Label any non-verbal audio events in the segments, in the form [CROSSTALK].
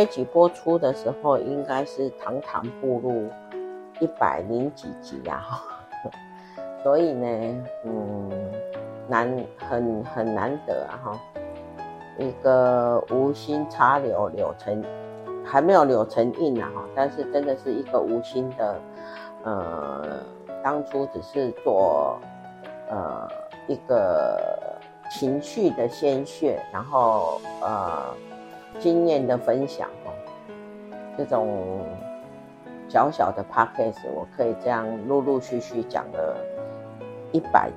一集播出的时候，应该是堂堂步入一百零几集呀，[LAUGHS] 所以呢，嗯，难很很难得啊哈，一个无心插柳柳成，还没有柳成荫啊哈，但是真的是一个无心的，呃，当初只是做呃一个情绪的鲜血，然后呃。经验的分享哦，这种小小的 podcast 我可以这样陆陆续续讲了一百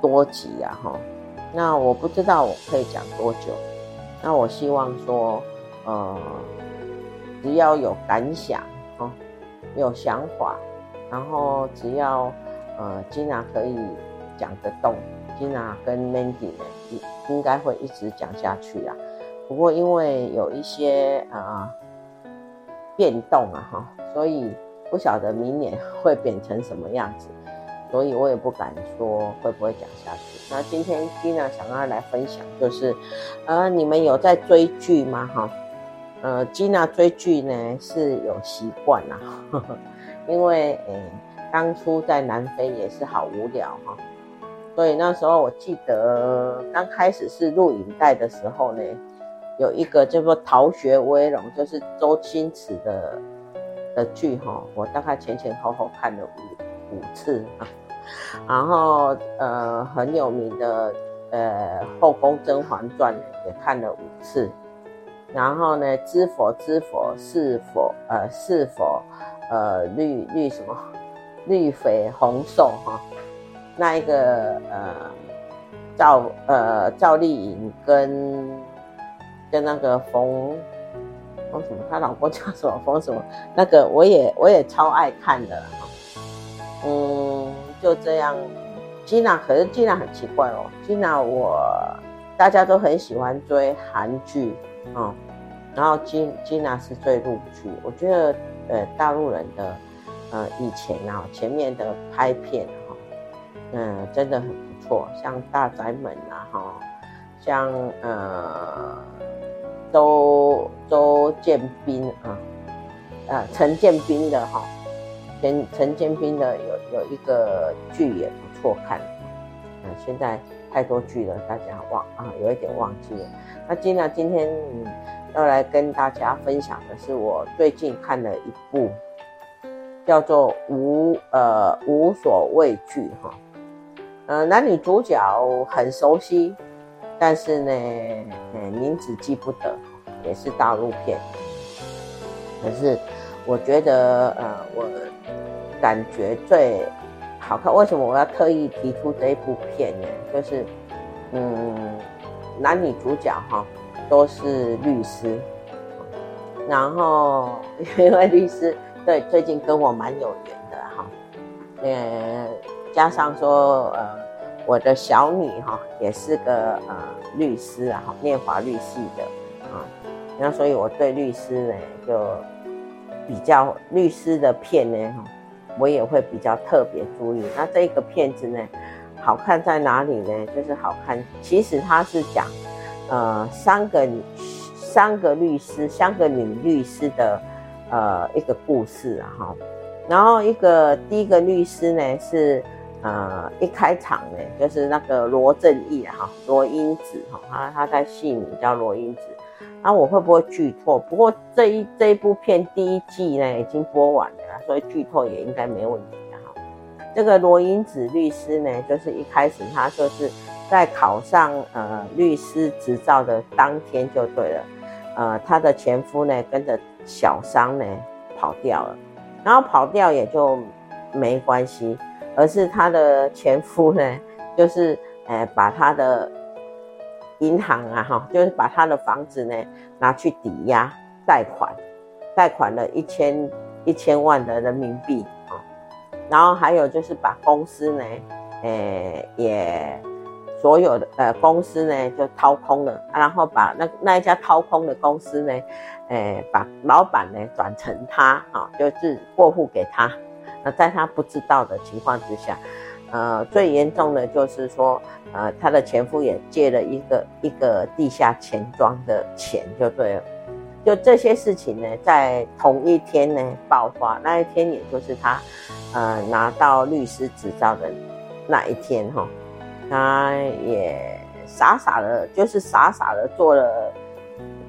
多集呀哈，那我不知道我可以讲多久，那我希望说，呃，只要有感想哈，有想法，然后只要呃 Gina 可以讲得动，Gina 跟 Mandy 呢，应应该会一直讲下去啊。不过因为有一些啊、变动啊哈，所以不晓得明年 [LAUGHS] 会变成什么样子，所以我也不敢说会不会讲下去。那今天 Gina 想要来分享，就是呃你们有在追剧吗哈？呃 Gina 追剧呢是有习惯啦，[LAUGHS] 因为诶当初在南非也是好无聊哈，所以那时候我记得刚开始是录影带的时候呢。有一个叫做《逃学威龙》，就是周星驰的的剧哈，我大概前前后后看了五五次啊。[LAUGHS] 然后呃很有名的呃《后宫甄嬛传》也看了五次。然后呢，知否知否是否呃是否呃绿绿什么绿肥红瘦哈？那一个呃赵呃赵丽颖跟。跟那个冯冯什么，他老公叫什么冯什么？那个我也我也超爱看的哈。嗯，就这样。Gina 可是 Gina 很奇怪哦，Gina 我大家都很喜欢追韩剧啊，然后 Gina 是追陆剧。我觉得呃大陆人的呃以前啊前面的拍片哈，嗯真的很不错，像大宅门啊哈，像呃。周周建斌啊，啊陈建斌的哈，陈陈建斌的有有一个剧也不错看，啊现在太多剧了，大家忘啊有一点忘记了。那 Gina 今天嗯要来跟大家分享的是我最近看了一部叫做无呃无所畏惧哈，呃男女主角很熟悉。但是呢，嗯，名字记不得，也是大陆片。可是我觉得，呃，我感觉最好看。为什么我要特意提出这一部片呢？就是，嗯，男女主角哈都是律师，然后因为律师对最近跟我蛮有缘的哈，呃，加上说呃。我的小女哈也是个呃律师啊，哈，念法律系的啊，那所以我对律师呢就比较律师的片呢哈，我也会比较特别注意。那这个片子呢，好看在哪里呢？就是好看，其实它是讲呃三个三个律师，三个女律师的呃一个故事啊哈。然后一个第一个律师呢是。呃，一开场呢，就是那个罗正义哈，罗英子哈，他他在戏名叫罗英子。那我会不会剧透？不过这一这一部片第一季呢已经播完了，所以剧透也应该没问题的哈。这个罗英子律师呢，就是一开始他就是在考上呃律师执照的当天就对了，呃，他的前夫呢跟着小三呢跑掉了，然后跑掉也就没关系，而是她的前夫呢，就是呃把她的银行啊哈，就是把她的房子呢拿去抵押贷款，贷款了一千一千万的人民币啊，然后还有就是把公司呢，呃也。所有的呃公司呢就掏空了，然后把那那一家掏空的公司呢，呃把老板呢转成他啊，就是过户给他。那在他不知道的情况之下，呃最严重的就是说，呃他的前夫也借了一个一个地下钱庄的钱就对了。就这些事情呢，在同一天呢爆发，那一天也就是他呃拿到律师执照的那一天哈。他也傻傻的，就是傻傻的做了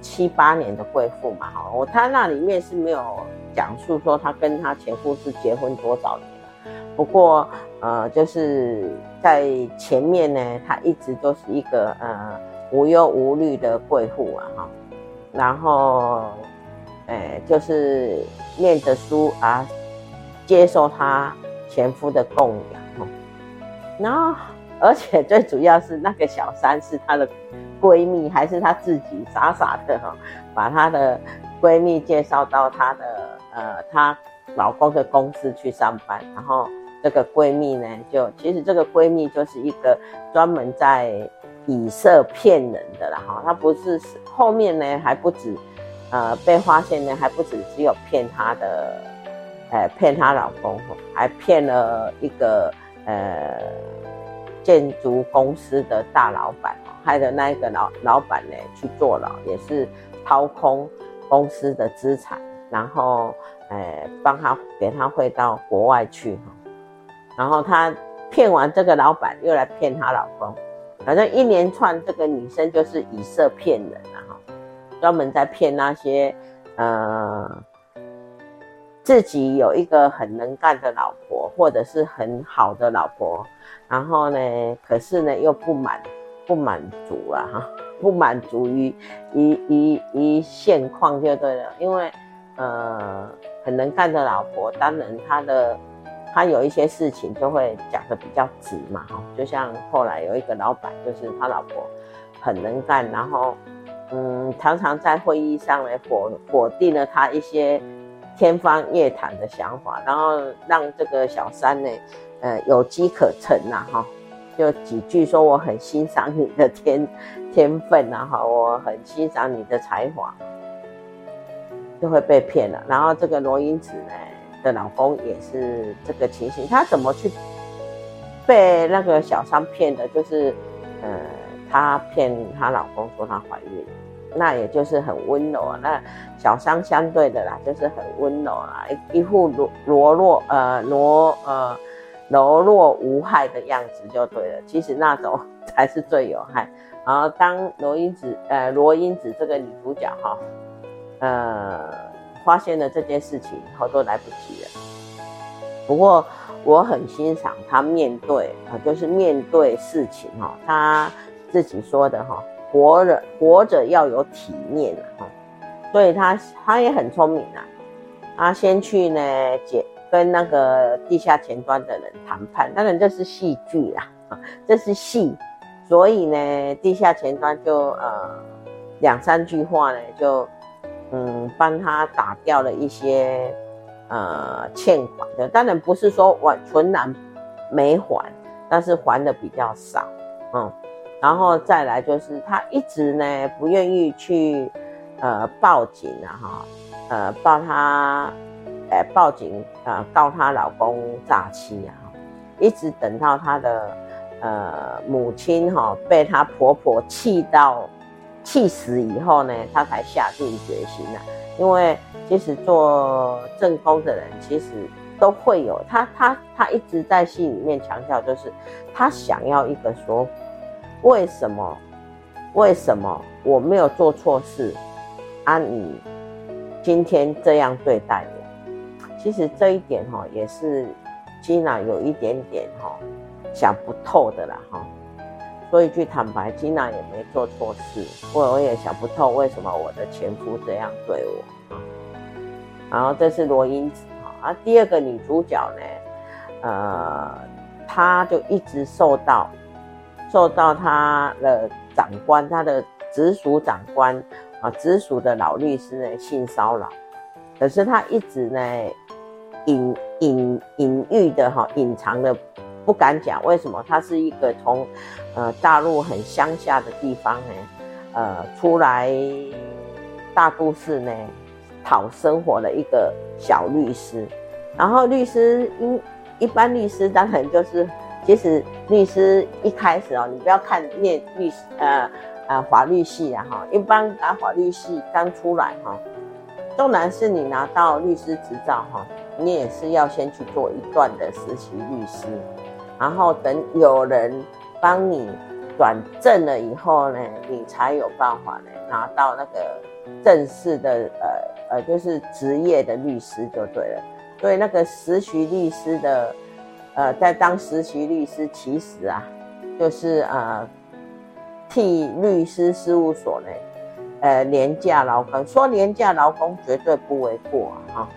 七八年的贵妇嘛，哈，我他那里面是没有讲述说他跟他前夫是结婚多少年，不过呃，就是在前面呢，他一直都是一个呃无忧无虑的贵妇啊，哈，然后，哎，就是念着书啊，接受他前夫的供养，哈，然后。而且最主要是那个小三是她的闺蜜，还是她自己傻傻的哈，把她的闺蜜介绍到她的呃她老公的公司去上班，然后这个闺蜜呢，就其实这个闺蜜就是一个专门在以色骗人的啦哈，她不是后面呢还不止呃被发现呢还不止只有骗她的呃骗她老公，还骗了一个呃。建筑公司的大老板，害得那一个老老板呢去坐牢，也是掏空公司的资产，然后诶帮他给他汇到国外去哈，然后他骗完这个老板，又来骗她老公，反正一连串这个女生就是以色骗人了哈，专门在骗那些呃自己有一个很能干的老婆，或者是很好的老婆。然后呢，可是呢又不满不满足啊哈，不满足于一一一现况就对了，因为呃很能干的老婆，当然他的他有一些事情就会讲得比较直嘛哈，就像后来有一个老板，就是他老婆很能干，然后嗯常常在会议上呢否否定了他一些天方夜谭的想法，然后让这个小三呢。呃，有机可乘呐，哈，就几句说我很欣赏你的天 [LAUGHS] 天分呐，哈，我很欣赏你的才华，就会被骗了。然后这个罗英子呢的老公也是这个情形，他怎么去被那个小三骗的？就是呃，他骗她老公说她怀孕，那也就是很温柔啊。那小三相对的啦，就是很温柔啊，一一副罗罗罗呃柔呃。柔弱无害的样子就对了，其实那种 [LAUGHS] 才是最有害。然后当罗英子，呃，罗英子这个女主角哈，呃，发现了这件事情以后都来不及了。不过我很欣赏她面对啊，就是面对事情哈，她自己说的哈，活着活着要有体面啊，所以他他也很聪明啊，他先去呢解。跟那个地下前端的人谈判，当然这是戏剧啦，啊，[LAUGHS] 这是戏，所以呢，地下前端就呃两三句话呢，就嗯帮他打掉了一些呃欠款的，当然不是说完全然没还，但是还的比较少，嗯，然后再来就是他一直呢不愿意去呃报警啊哈，呃报他。呃，报警啊，告她老公诈欺啊，一直等到她的呃母亲哈被她婆婆气到气死以后呢，她才下定决心啊。因为其实做正宫的人，其实都会有她她她一直在戏里面强调，就是她想要一个说，为什么为什么我没有做错事啊？你今天这样对待我？其实这一点哈也是吉娜有一点点哈想不透的啦哈，说一句坦白，吉娜也没做错事，我我也想不透为什么我的前夫这样对我。然后这是罗英子哈，啊，第二个女主角呢，呃，她就一直受到受到他的长官，他的直属长官啊，直属的老律师呢性骚扰，可是他一直呢隐隐隐喻的哈，隐藏的不敢讲，为什么？他是一个从呃大陆很乡下的地方呢，呃，出来大都市呢。讨生活的一个小律师，然后律师因一般律师当然就是，其实律师一开始哦，你不要看念律师呃呃法律系啊哈，一般打法律系刚出来哈，纵然是你拿到律师执照哈，你也是要先去做一段的实习律师，然后等有人帮你转正了以后呢，你才有办法呢拿到那个正式的呃。呃，就是职业的律师就对了，所以那个实习律师的，呃，在当实习律师，其实啊，就是呃，替律师事务所呢，呃，廉价劳工，说廉价劳工绝对不为过啊。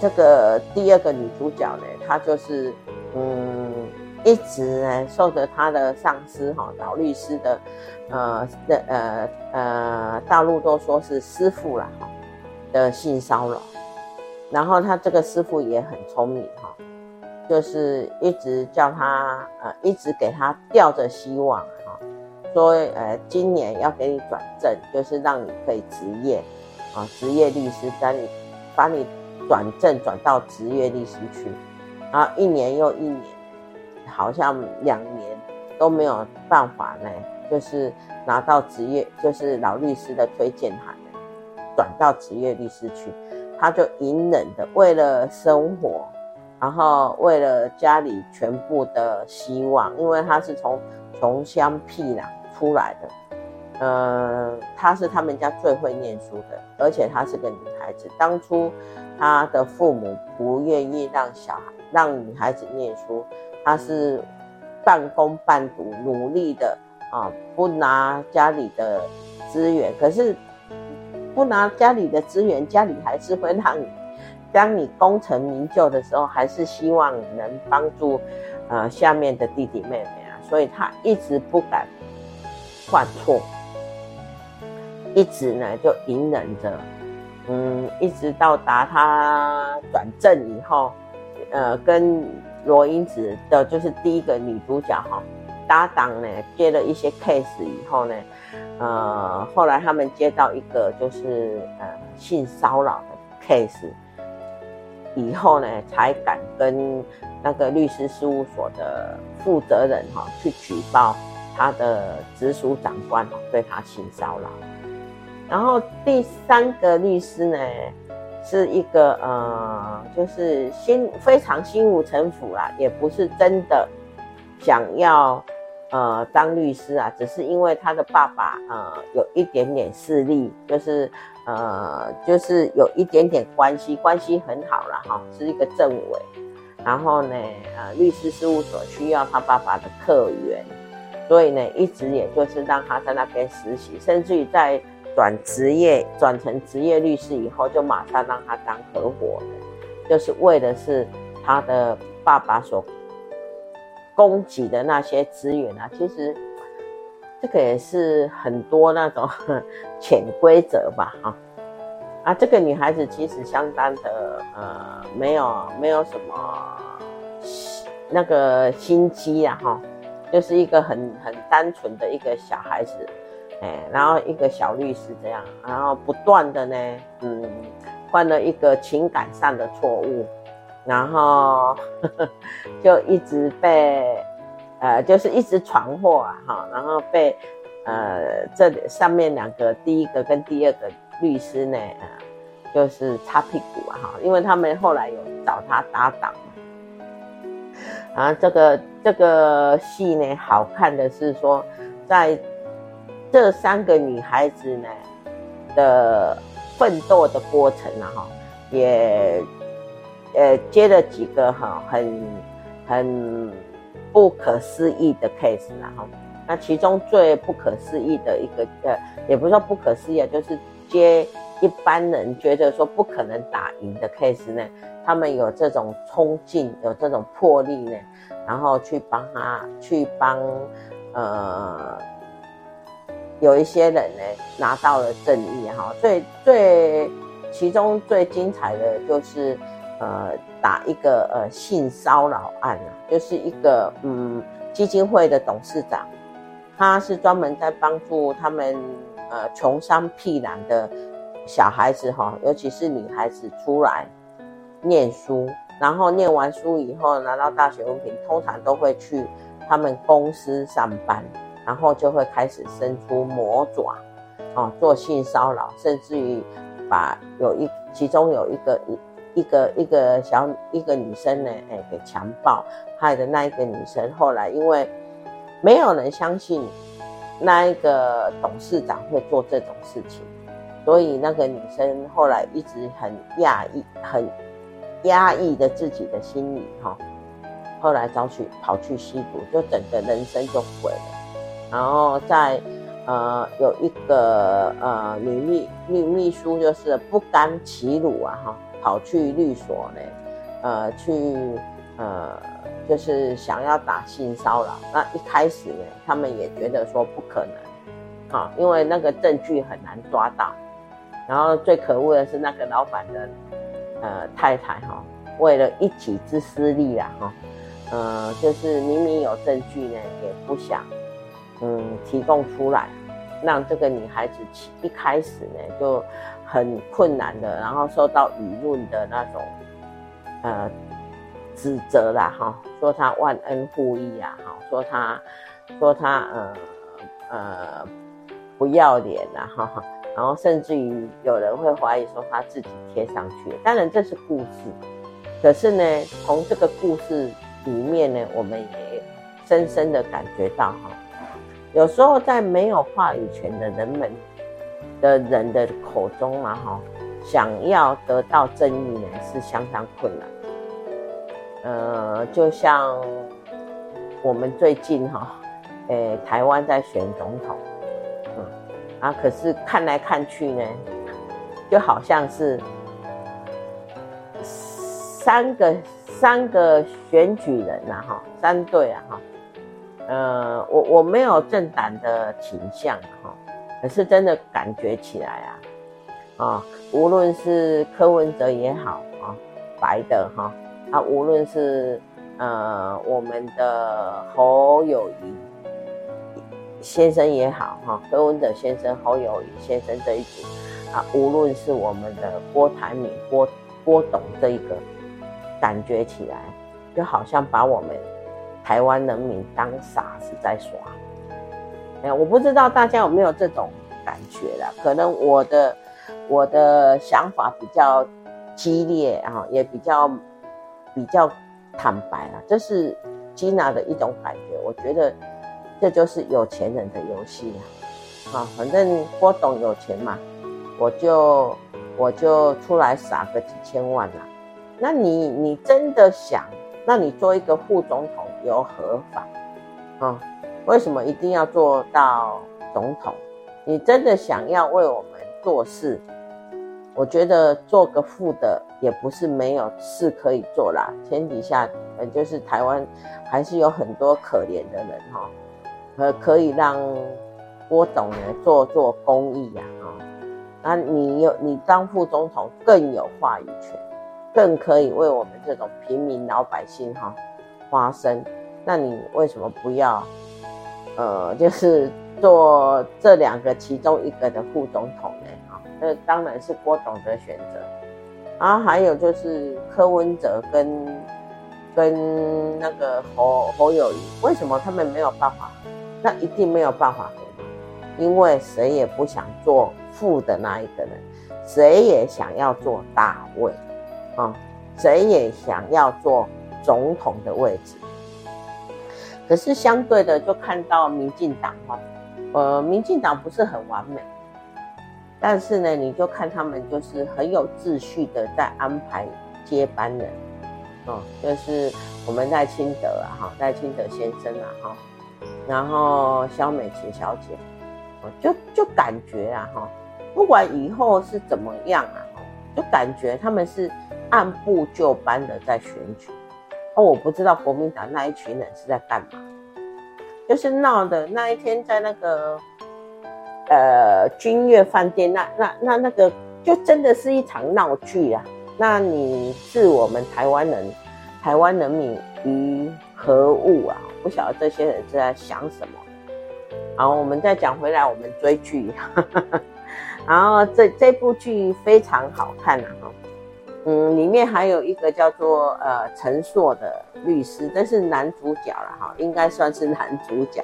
这个第二个女主角呢，她就是嗯。一直呢受着她的上司哈老律师的，呃的呃呃大陆都说是师傅啦哈的性骚扰，然后他这个师傅也很聪明哈，就是一直叫他呃一直给他吊着希望哈，说呃今年要给你转正，就是让你可以执业啊执业律师，把你把你转正转到执业律师去，然后一年又一年。好像两年都没有办法呢，就是拿到职业，就是老律师的推荐函，转到职业律师去，他就隐忍的为了生活，然后为了家里全部的希望，因为他是从穷乡僻壤出来的，呃，他是他们家最会念书的，而且她是个女孩子，当初他的父母不愿意让小孩让女孩子念书。他是半工半读，努力的啊，不拿家里的资源，可是不拿家里的资源，家里还是会让，当你功成名就的时候，还是希望能帮助呃下面的弟弟妹妹啊，所以他一直不敢犯错，一直呢就隐忍着，嗯，一直到达他转正以后，呃，跟。罗英子的就是第一个女主角哈，搭档呢接了一些 case 以后呢，呃，后来他们接到一个就是呃性骚扰的 case，以后呢才敢跟那个律师事务所的负责人哈去举报他的直属长官对他性骚扰，然后第三个律师呢。是一个呃，就是心非常心无城府啦，也不是真的想要呃当律师啊，只是因为他的爸爸呃有一点点势力，就是呃就是有一点点关系，关系很好了哈，是一个政委。然后呢，呃，律师事务所需要他爸爸的客源，所以呢，一直也就是让他在那边实习，甚至于在。转职业转成职业律师以后，就马上让他当合伙人，就是为的是他的爸爸所供给的那些资源啊。其实这个也是很多那种 [LAUGHS] 潜规则吧，哈啊，这个女孩子其实相当的呃，没有没有什么那个心机啊，哈，就是一个很很单纯的一个小孩子。哎，然后一个小律师这样，然后不断的呢，嗯，犯了一个情感上的错误，然后呵 [LAUGHS] 呵就一直被，呃，就是一直闯祸啊，哈，然后被，呃，这上面两个第一个跟第二个律师呢，呃，就是擦屁股啊，哈，因为他们后来有找他搭档，然后这个这个戏呢，好看的是说在。这三个女孩子呢的奋斗的过程啊，哈，也呃接了几个哈很很不可思议的 case 然后，那其中最不可思议的一个呃，也不是说不可思议啊，就是接一般人觉得说不可能打赢的 case 呢，他们有这种冲劲，有这种魄力呢，然后去帮他去帮呃有一些人呢拿到了正义哈，最最其中最精彩的就是呃打一个呃性骚扰案啊，就是一个嗯基金会的董事长，他是专门在帮助他们呃穷乡僻壤的。小孩子哈，尤其是女孩子出来念书，然后念完书以后拿到大学文凭，通常都会去他们公司上班，然后就会开始伸出魔爪，哦，做性骚扰，甚至于把有一其中有一个一个一个小一个女生呢，哎，给强暴，害的那一个女生后来因为没有人相信那一个董事长会做这种事情。所以那个女生后来一直很压抑，很压抑着自己的心理哈。后来找去跑去吸毒，就整个人生就毁了。然后在呃有一个呃女秘女秘书，就是不甘其辱啊哈，跑去律所呢，呃去呃就是想要打性骚扰。那一开始呢，他们也觉得说不可能，哈，因为那个证据很难抓到。然后最可恶的是那个老板的呃太太哈，为了一己之私利啊哈，呃就是明明有证据呢，也不想嗯提供出来，让这个女孩子起一开始呢就很困难的，然后受到舆论的那种呃指责啦哈，说他忘恩负义啊哈，说他说他呃呃不要脸啊哈。然后甚至于有人会怀疑说他自己贴上去，当然这是故事，可是呢，从这个故事里面呢，我们也深深的感觉到哈，有时候在没有话语权的人们的人的口中啊哈，想要得到正义呢是相当困难。呃，就像我们最近哈，诶，台湾在选总统。啊，可是看来看去呢，就好像是三个三个选举人呐，哈，三对啊，哈，呃，我我没有政党的倾向哈，可是真的感觉起来啊，啊，无论是柯文哲也好啊，白的哈，啊，无论是呃我们的侯友谊。先生也好哈，柯文哲先生、侯友谊先生这一组啊，无论是我们的郭台铭、郭郭董这一个，感觉起来就好像把我们台湾人民当傻子在耍。哎，我不知道大家有没有这种感觉啦？可能我的我的想法比较激烈啊，也比较比较坦白啊，这是 Gina 的一种感觉。我觉得。这就是有钱人的游戏啊！啊，反正郭董有钱嘛，我就我就出来撒个几千万啦。那你你真的想，那你做一个副总统有何妨？啊，为什么一定要做到总统？你真的想要为我们做事，我觉得做个副的也不是没有事可以做啦。天底下，呃，就是台湾还是有很多可怜的人哈。可可以让郭董呢做做公益呀，啊，那你有你当副总统更有话语权，更可以为我们这种平民老百姓哈发声。那你为什么不要呃，就是做这两个其中一个的副总统呢？啊，这当然是郭董的选择。然后还有就是柯文哲跟跟那个侯侯友宜，为什么他们没有办法？那一定没有办法合，因为谁也不想做副的那一个人，谁也想要做大位，啊，谁也想要做总统的位置。可是相对的，就看到民进党哈，呃，民进党不是很完美，但是呢，你就看他们就是很有秩序的在安排接班人，哦，就是我们赖清德啊，哈，赖清德先生啊，哈。然后萧美琴小姐，就就感觉啊哈，不管以后是怎么样啊，就感觉他们是按部就班的在选举。哦，我不知道国民党那一群人是在干嘛，就是闹的那一天在那个呃君悦饭店，那那那那个就真的是一场闹剧啊！那你置我们台湾人、台湾人民于何物啊？不晓得这些人是在想什么。好，我们再讲回来，我们追剧，[LAUGHS] 然后这这部剧非常好看啊！嗯，里面还有一个叫做呃陈硕的律师，但是男主角了哈，应该算是男主角。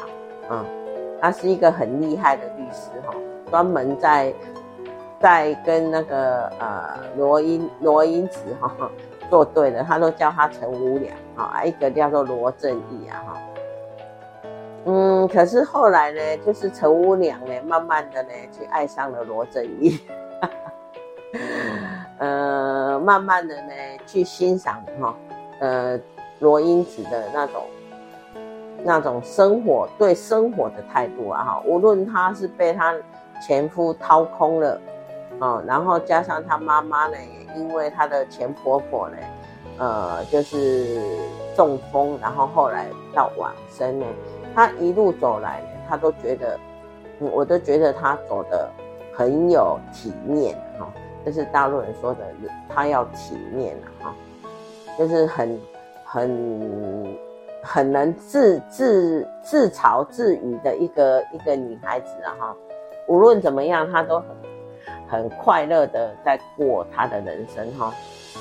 嗯，他是一个很厉害的律师哈，专门在在跟那个呃罗英罗英子哈做对的，他都叫他陈无良啊，一个叫做罗正义啊哈。嗯，可是后来呢，就是陈无良呢，慢慢的呢，去爱上了罗正义。哈哈呃，慢慢的呢，去欣赏哈，呃，罗英子的那种那种生活对生活的态度啊哈，无论她是被她前夫掏空了，哦，然后加上她妈妈呢，也因为她的前婆婆呢，呃，就是中风，然后后来到往生呢，她一路走来呢，她都觉得，我都觉得她走的很有体面哈。这是大陆人说的，她要体面了哈，就是很很很能自自自嘲自语的一个一个女孩子啊哈，无论怎么样，她都很很快乐的在过她的人生哈，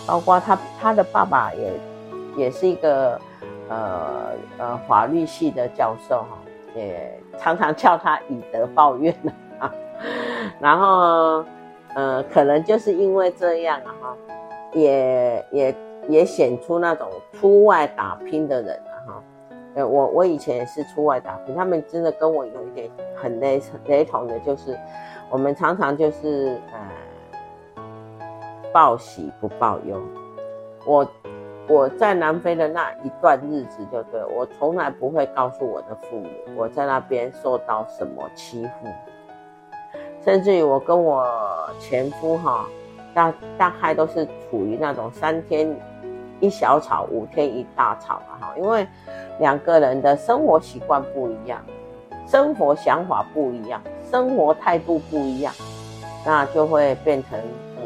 包括她她的爸爸也也是一个呃呃法律系的教授哈，也常常叫她以德报怨啊，然后。呃，可能就是因为这样啊，哈，也也也显出那种出外打拼的人啊，哈。呃，我我以前也是出外打拼，他们真的跟我有一点很雷雷同的，就是我们常常就是呃报喜不报忧。我我在南非的那一段日子，就对，我从来不会告诉我的父母我在那边受到什么欺负。甚至于我跟我前夫哈，大大概都是处于那种三天一小吵，五天一大吵啊哈，因为两个人的生活习惯不一样，生活想法不一样，生活态度不一样，那就会变成嗯，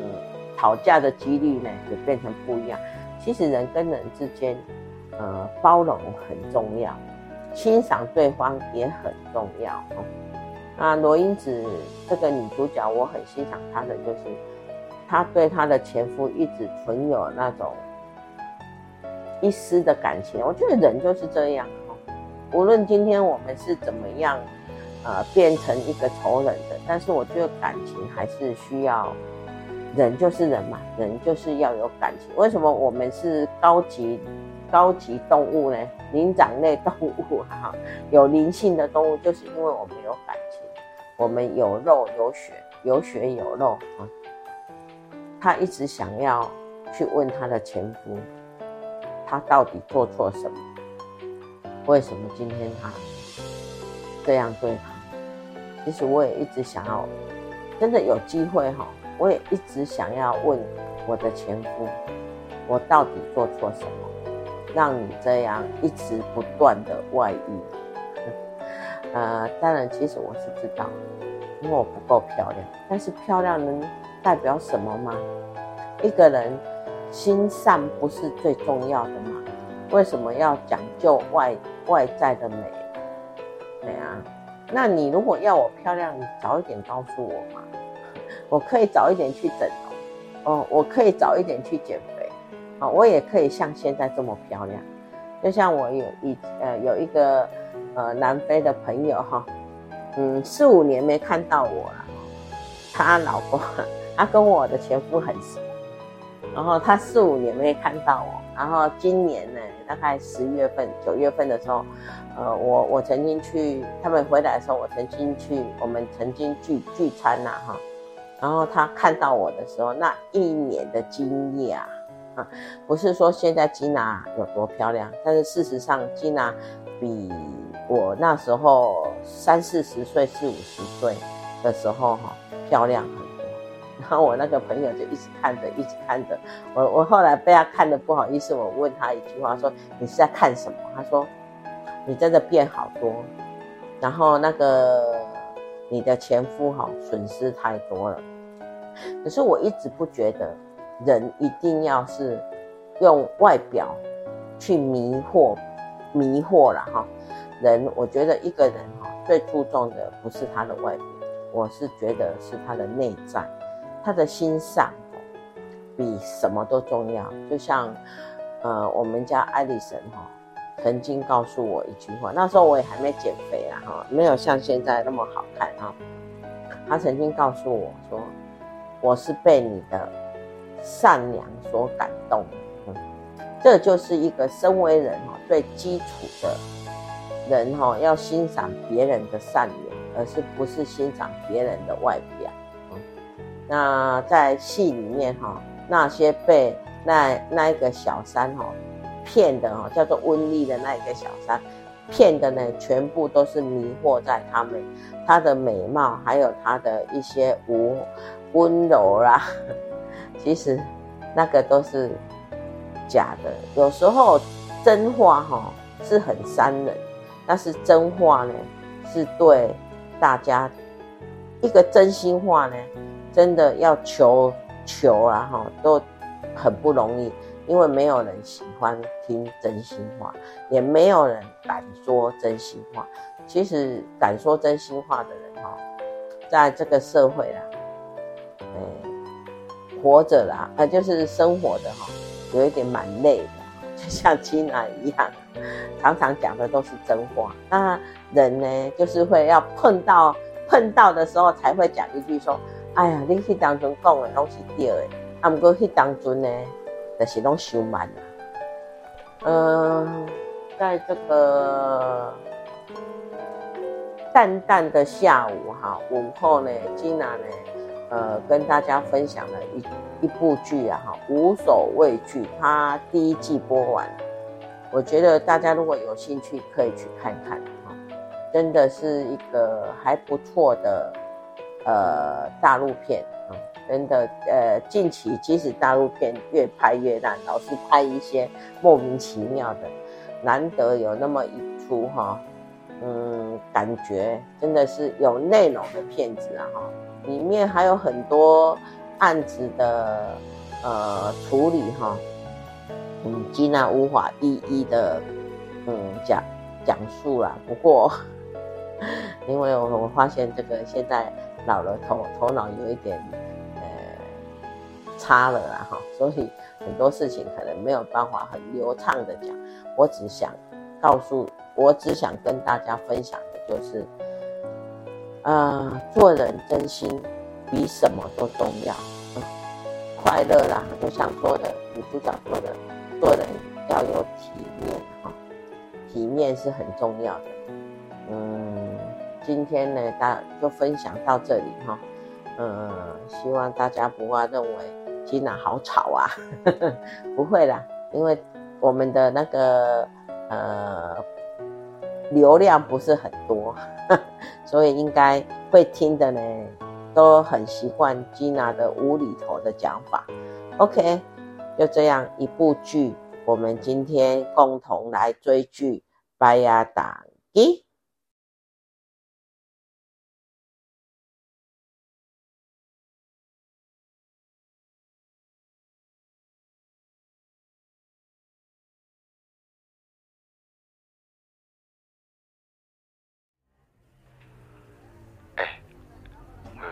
吵架的几率呢也变成不一样。其实人跟人之间，呃，包容很重要，欣赏对方也很重要。啊，罗英子这个女主角，我很欣赏她的，就是她对她的前夫一直存有那种一丝的感情。我觉得人就是这样哈，无论今天我们是怎么样，呃，变成一个仇人的，但是我觉得感情还是需要。人就是人嘛，人就是要有感情。为什么我们是高级高级动物呢？灵长类动物哈，有灵性的动物，就是因为我们有感情。我们有肉有血，有血有肉啊！他一直想要去问他的前夫，他到底做错什么？为什么今天他这样对他？其实我也一直想要，真的有机会哈，我也一直想要问我的前夫，我到底做错什么，让你这样一直不断的外遇？呃，当然，其实我是知道，因为我不够漂亮。但是漂亮能代表什么吗？一个人心善不是最重要的吗？为什么要讲究外外在的美？美啊，那你如果要我漂亮，你早一点告诉我嘛，[LAUGHS] 我可以早一点去整容，哦，我可以早一点去减肥，啊，我也可以像现在这么漂亮。就像我有一呃有一个。呃，南非的朋友哈，嗯，四五年没看到我了。她老公，[LAUGHS] 她跟我的前夫很熟，然后她四五年没看到我，然后今年呢，大概十月份、九月份的时候，呃，我我曾经去他们回来的时候，我曾经去，我们曾经聚聚餐呐哈，然后她看到我的时候，那一脸的惊讶啊，不是说现在吉娜有多漂亮，但是事实上吉娜比。我那时候三四十岁、四五十岁的时候，哈，漂亮很多。然后我那个朋友就一直看着，一直看着。我我后来被他看得不好意思，我问他一句话说：“你是在看什么？”他说：“你真的变好多，然后那个你的前夫哈损失太多了。”可是我一直不觉得人一定要是用外表去迷惑迷惑了哈。人我觉得一个人哈最注重的不是他的外表，我是觉得是他的内在。他的心上比什么都重要，就像，呃，我们家艾丽森哈曾经告诉我一句话，那时候我也还没减肥啊哈，没有像现在那么好看啊。他曾经告诉我说，我是被你的善良所感动，这就是一个身为人哈最基础的人哈要欣赏别人的善良，而是不是欣赏别人的外表。那在戏里面哈，那些被那那一个小三哈骗的哈，叫做温丽的那一个小三骗的呢，全部都是迷惑在他们，她的美貌，还有她的一些无温柔啦，[LAUGHS] 其实那个都是假的。有时候真话哈是很伤人，但是真话呢是对大家一个真心话呢。真的要求求啊哈，都很不容易，因为没有人喜欢听真心话，也没有人敢说真心话。其实敢说真心话的人哈，在这个社会啊，哎，活着啦，呃，就是生活的哈，有一点蛮累的，就 [LAUGHS] 像 Gina 一样，常常讲的都是真话。那人呢，就是会要碰到碰到的时候，才会讲一句说。哎呀，你去当中讲的拢是对的，啊，不过去当中呢，就是拢伤慢了。嗯，在这个淡淡的下午哈，午后呢，Gina 呢，呃，跟大家分享了一一部剧啊，哈，无所畏惧，它第一季播完，我觉得大家如果有兴趣，可以去看看哈，真的是一个还不错的。呃，大陆片啊，真的，呃，近期即使大陆片越拍越烂，老是拍一些莫名其妙的，难得有那么一出哈，嗯，感觉真的是有内容的片子啊哈，里面还有很多案子的呃处理哈，嗯，Gina 无法一一的嗯讲讲述啦，不过 [LAUGHS] 因为我我发现这个现在。老了头头脑有一点呃差了啦哈，所以很多事情可能没有办法很流畅的讲。我只想告诉，我只想跟大家分享的就是，啊、做人真心比什么都重要。快乐啦，就像说的女主角说的，做人要有体面哈，体面是很重要的。嗯。今天呢，大就分享到这里哈，嗯，希望大家不要认为 Gina 好吵啊，呵呵，不会啦，因为我们的那个呃流量不是很多，[LAUGHS] 所以应该会听的呢都很习惯 Gina 的无厘头的讲法。OK，就这样一部剧，我们今天共同来追剧《拜亚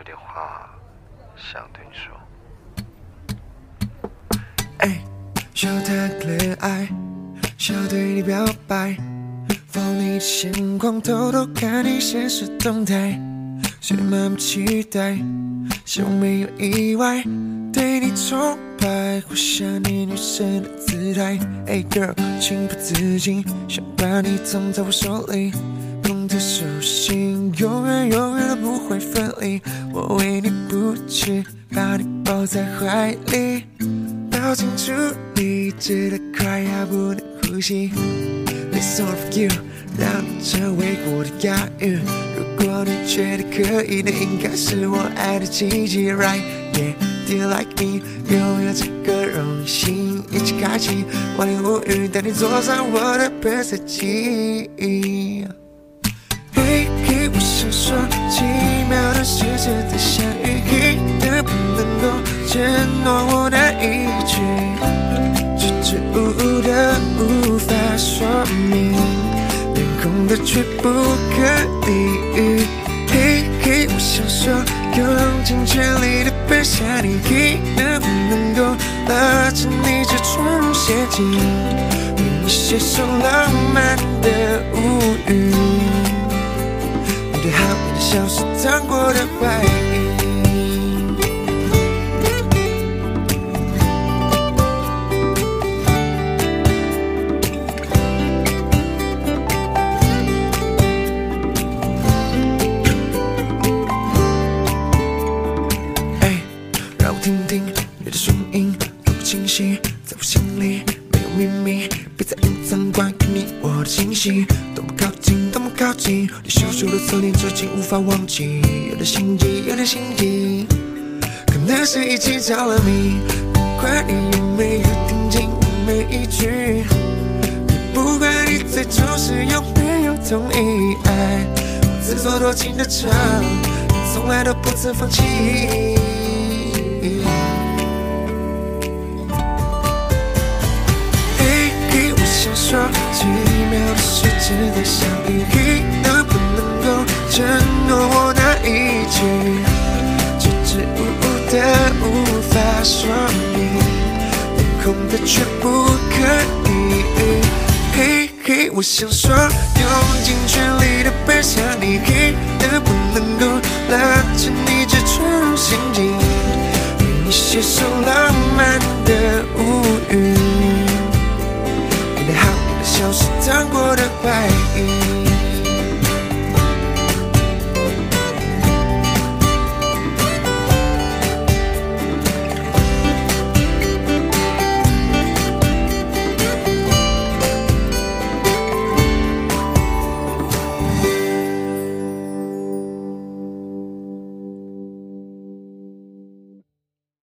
党基》。想对你说，哎，想谈恋爱，想对你表白，放你的相框，偷偷看你限时动态，虽满满期待，希望没有意外，对你崇拜，活下你女神的姿态，哎，girl，情不自禁，想把你藏在我手里。的手心永远永远都不会分离，我为你不弃，把你抱在怀里，抱紧处理，直到快要不能呼吸。It's all of you，让你成为我的驾驭。如果你觉得可以，那应该是我爱的奇迹，Right? Yeah，Do you like me？拥有这个荣幸，一起开启万里无云，带你坐上我的变色机。我想说，奇妙的是真的相遇，嘿，能不能够承诺我的一句？支支吾吾的无法说明，脸红的却不可理喻。嘿，嘿，我想说，用尽全力的奔向你，嘿，能不能够拉着你这种陷阱，让我听听你的声音，多么清晰，在我心里没有秘密。别再隐藏关于你，我的惊喜。多么靠近，多么靠近，你羞羞的侧脸，至今无法忘记。点心悸，有点心悸，可能是已经着了迷。不管你有没有听进我每一句，也不管你最终是有没有同意。爱，我自作多情的唱，你从来都不曾放弃。嘿，嘿，我想说，奇妙的是值得相遇，却不可理嘿嘿我想说用尽全力的奔向你嘿能不能够拉着你直闯入仙为你写首浪漫的乌云你的好你的笑是糖果的白衣